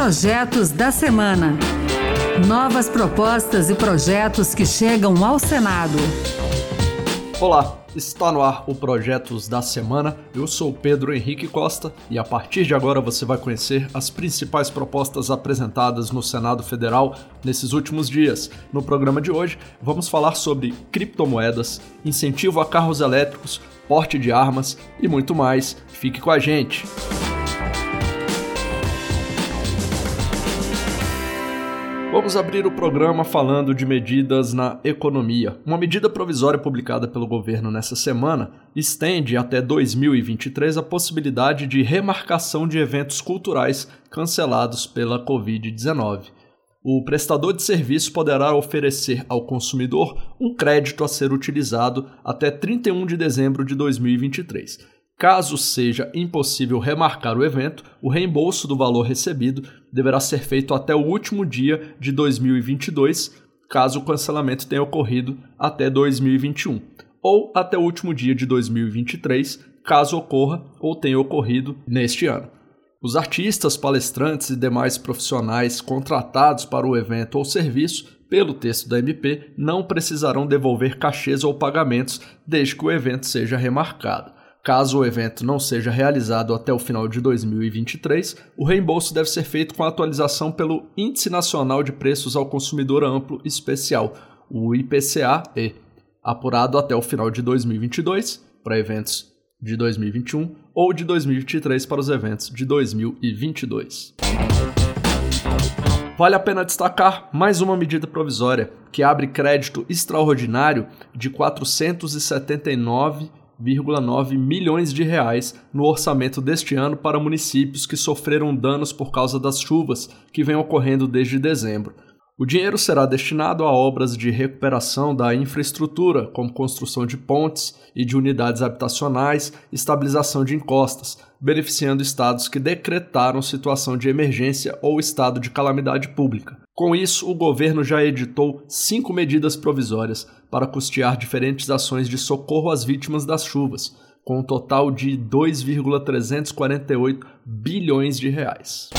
Projetos da Semana. Novas propostas e projetos que chegam ao Senado. Olá, está no ar o Projetos da Semana. Eu sou Pedro Henrique Costa e a partir de agora você vai conhecer as principais propostas apresentadas no Senado Federal nesses últimos dias. No programa de hoje, vamos falar sobre criptomoedas, incentivo a carros elétricos, porte de armas e muito mais. Fique com a gente. Vamos abrir o programa falando de medidas na economia. Uma medida provisória publicada pelo governo nessa semana estende até 2023 a possibilidade de remarcação de eventos culturais cancelados pela Covid-19. O prestador de serviço poderá oferecer ao consumidor um crédito a ser utilizado até 31 de dezembro de 2023. Caso seja impossível remarcar o evento, o reembolso do valor recebido deverá ser feito até o último dia de 2022, caso o cancelamento tenha ocorrido até 2021, ou até o último dia de 2023, caso ocorra ou tenha ocorrido neste ano. Os artistas, palestrantes e demais profissionais contratados para o evento ou serviço pelo texto da MP não precisarão devolver cachês ou pagamentos desde que o evento seja remarcado. Caso o evento não seja realizado até o final de 2023, o reembolso deve ser feito com a atualização pelo Índice Nacional de Preços ao Consumidor Amplo Especial, o IPCA-E, apurado até o final de 2022 para eventos de 2021 ou de 2023 para os eventos de 2022. Vale a pena destacar mais uma medida provisória que abre crédito extraordinário de 479 1,9 milhões de reais no orçamento deste ano para municípios que sofreram danos por causa das chuvas que vêm ocorrendo desde dezembro. O dinheiro será destinado a obras de recuperação da infraestrutura, como construção de pontes e de unidades habitacionais, estabilização de encostas, beneficiando estados que decretaram situação de emergência ou estado de calamidade pública. Com isso, o governo já editou cinco medidas provisórias para custear diferentes ações de socorro às vítimas das chuvas, com um total de 2,348 bilhões de reais.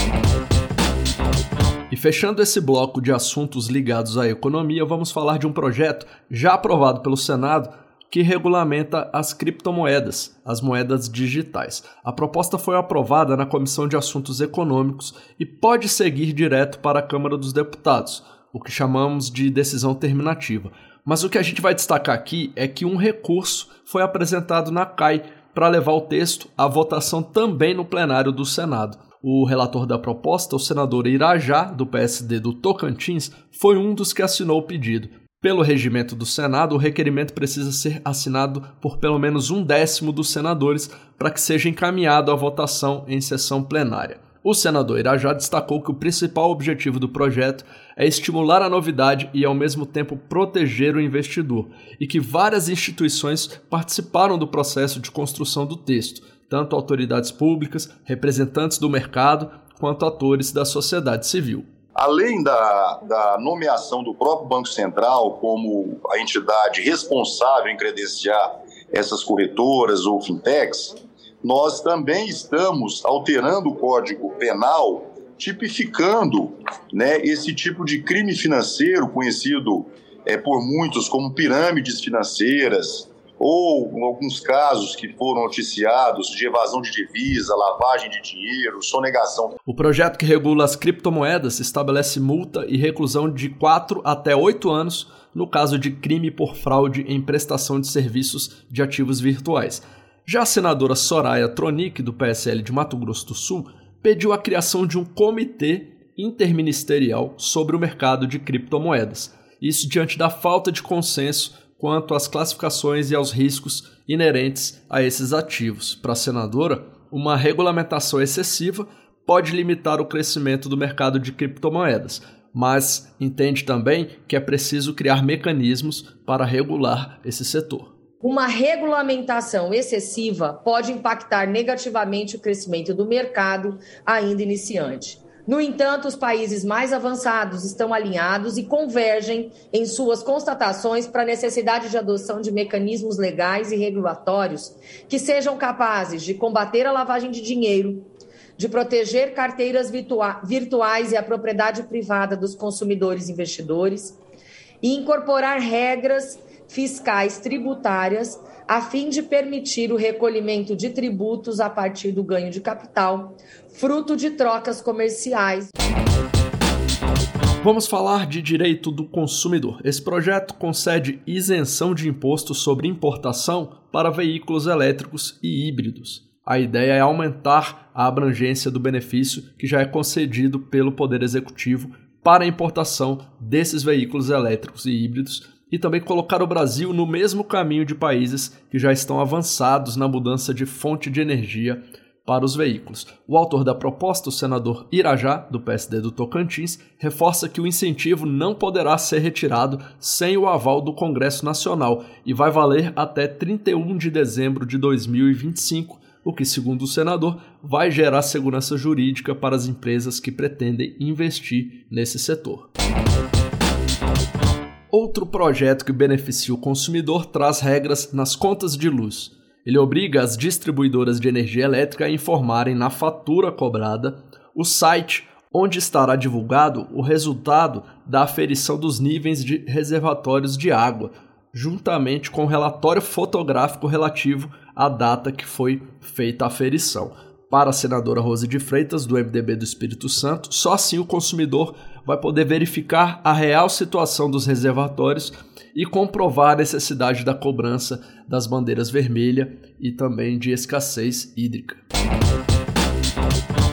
E fechando esse bloco de assuntos ligados à economia, vamos falar de um projeto já aprovado pelo Senado que regulamenta as criptomoedas, as moedas digitais. A proposta foi aprovada na Comissão de Assuntos Econômicos e pode seguir direto para a Câmara dos Deputados, o que chamamos de decisão terminativa. Mas o que a gente vai destacar aqui é que um recurso foi apresentado na CAI para levar o texto à votação também no plenário do Senado. O relator da proposta, o senador Irajá, do PSD do Tocantins, foi um dos que assinou o pedido. Pelo regimento do Senado, o requerimento precisa ser assinado por pelo menos um décimo dos senadores para que seja encaminhado à votação em sessão plenária. O senador Irajá destacou que o principal objetivo do projeto é estimular a novidade e, ao mesmo tempo, proteger o investidor, e que várias instituições participaram do processo de construção do texto, tanto autoridades públicas, representantes do mercado, quanto atores da sociedade civil. Além da, da nomeação do próprio Banco Central como a entidade responsável em credenciar essas corretoras ou fintechs, nós também estamos alterando o Código Penal, tipificando né, esse tipo de crime financeiro conhecido é, por muitos como pirâmides financeiras, ou em alguns casos que foram noticiados de evasão de divisa, lavagem de dinheiro, sonegação. O projeto que regula as criptomoedas estabelece multa e reclusão de 4 até 8 anos no caso de crime por fraude em prestação de serviços de ativos virtuais. Já a senadora Soraya Tronic, do PSL de Mato Grosso do Sul, pediu a criação de um comitê interministerial sobre o mercado de criptomoedas. Isso diante da falta de consenso quanto às classificações e aos riscos inerentes a esses ativos. Para a senadora, uma regulamentação excessiva pode limitar o crescimento do mercado de criptomoedas, mas entende também que é preciso criar mecanismos para regular esse setor. Uma regulamentação excessiva pode impactar negativamente o crescimento do mercado ainda iniciante. No entanto, os países mais avançados estão alinhados e convergem em suas constatações para a necessidade de adoção de mecanismos legais e regulatórios que sejam capazes de combater a lavagem de dinheiro, de proteger carteiras virtuais e a propriedade privada dos consumidores e investidores, e incorporar regras fiscais tributárias a fim de permitir o recolhimento de tributos a partir do ganho de capital, fruto de trocas comerciais. Vamos falar de direito do consumidor. Esse projeto concede isenção de imposto sobre importação para veículos elétricos e híbridos. A ideia é aumentar a abrangência do benefício que já é concedido pelo Poder Executivo para a importação desses veículos elétricos e híbridos e também colocar o Brasil no mesmo caminho de países que já estão avançados na mudança de fonte de energia para os veículos. O autor da proposta, o senador Irajá, do PSD do Tocantins, reforça que o incentivo não poderá ser retirado sem o aval do Congresso Nacional e vai valer até 31 de dezembro de 2025, o que, segundo o senador, vai gerar segurança jurídica para as empresas que pretendem investir nesse setor. Outro projeto que beneficia o consumidor traz regras nas contas de luz. Ele obriga as distribuidoras de energia elétrica a informarem na fatura cobrada o site onde estará divulgado o resultado da aferição dos níveis de reservatórios de água, juntamente com o relatório fotográfico relativo à data que foi feita a aferição. Para a senadora Rose de Freitas, do MDB do Espírito Santo, só assim o consumidor vai poder verificar a real situação dos reservatórios e comprovar a necessidade da cobrança das bandeiras vermelha e também de escassez hídrica.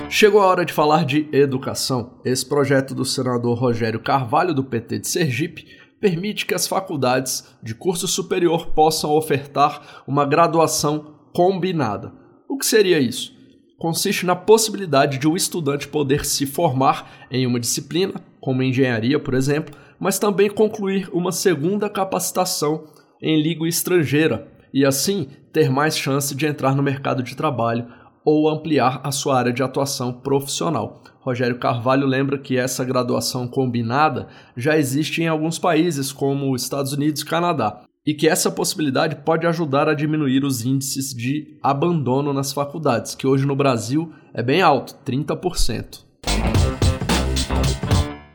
Chegou a hora de falar de educação. Esse projeto do senador Rogério Carvalho, do PT de Sergipe, permite que as faculdades de curso superior possam ofertar uma graduação combinada. O que seria isso? Consiste na possibilidade de o um estudante poder se formar em uma disciplina, como engenharia, por exemplo, mas também concluir uma segunda capacitação em língua estrangeira e assim ter mais chance de entrar no mercado de trabalho ou ampliar a sua área de atuação profissional. Rogério Carvalho lembra que essa graduação combinada já existe em alguns países, como Estados Unidos e Canadá, e que essa possibilidade pode ajudar a diminuir os índices de abandono nas faculdades, que hoje no Brasil é bem alto, 30%.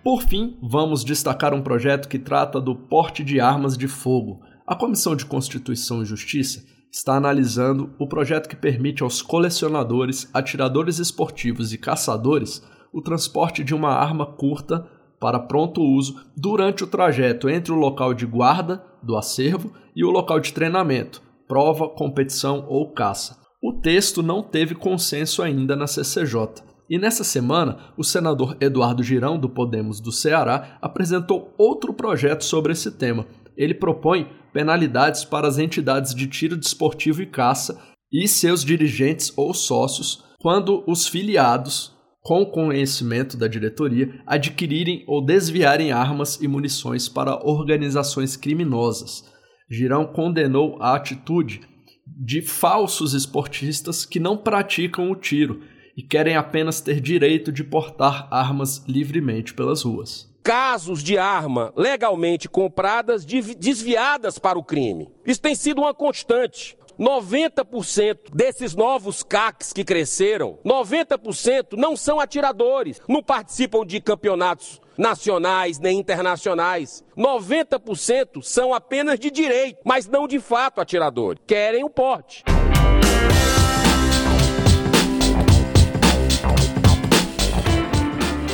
Por fim, vamos destacar um projeto que trata do porte de armas de fogo. A Comissão de Constituição e Justiça está analisando o projeto que permite aos colecionadores, atiradores esportivos e caçadores o transporte de uma arma curta para pronto uso durante o trajeto entre o local de guarda do acervo e o local de treinamento, prova, competição ou caça. O texto não teve consenso ainda na CCJ. E nessa semana, o senador Eduardo Girão, do Podemos do Ceará, apresentou outro projeto sobre esse tema. Ele propõe penalidades para as entidades de tiro desportivo e caça e seus dirigentes ou sócios quando os filiados, com conhecimento da diretoria, adquirirem ou desviarem armas e munições para organizações criminosas. Girão condenou a atitude de falsos esportistas que não praticam o tiro e querem apenas ter direito de portar armas livremente pelas ruas. Casos de arma legalmente compradas desviadas para o crime. Isso tem sido uma constante. 90% desses novos CACs que cresceram, 90% não são atiradores, não participam de campeonatos nacionais nem internacionais. 90% são apenas de direito, mas não de fato atiradores. Querem o porte.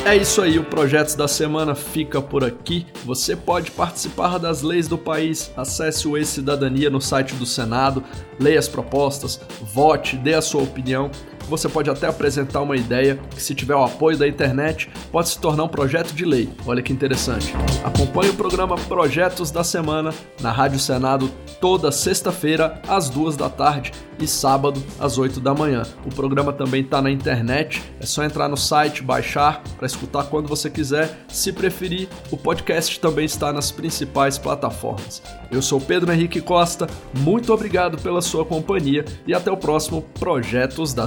É isso aí, o Projetos da Semana fica por aqui. Você pode participar das leis do país. Acesse o E-Cidadania no site do Senado, leia as propostas, vote, dê a sua opinião. Você pode até apresentar uma ideia que, se tiver o apoio da internet, pode se tornar um projeto de lei. Olha que interessante. Acompanhe o programa Projetos da Semana na Rádio Senado toda sexta-feira, às duas da tarde e sábado, às 8 da manhã. O programa também está na internet, é só entrar no site, baixar para escutar quando você quiser. Se preferir, o podcast também está nas principais plataformas. Eu sou Pedro Henrique Costa, muito obrigado pela sua companhia e até o próximo Projetos da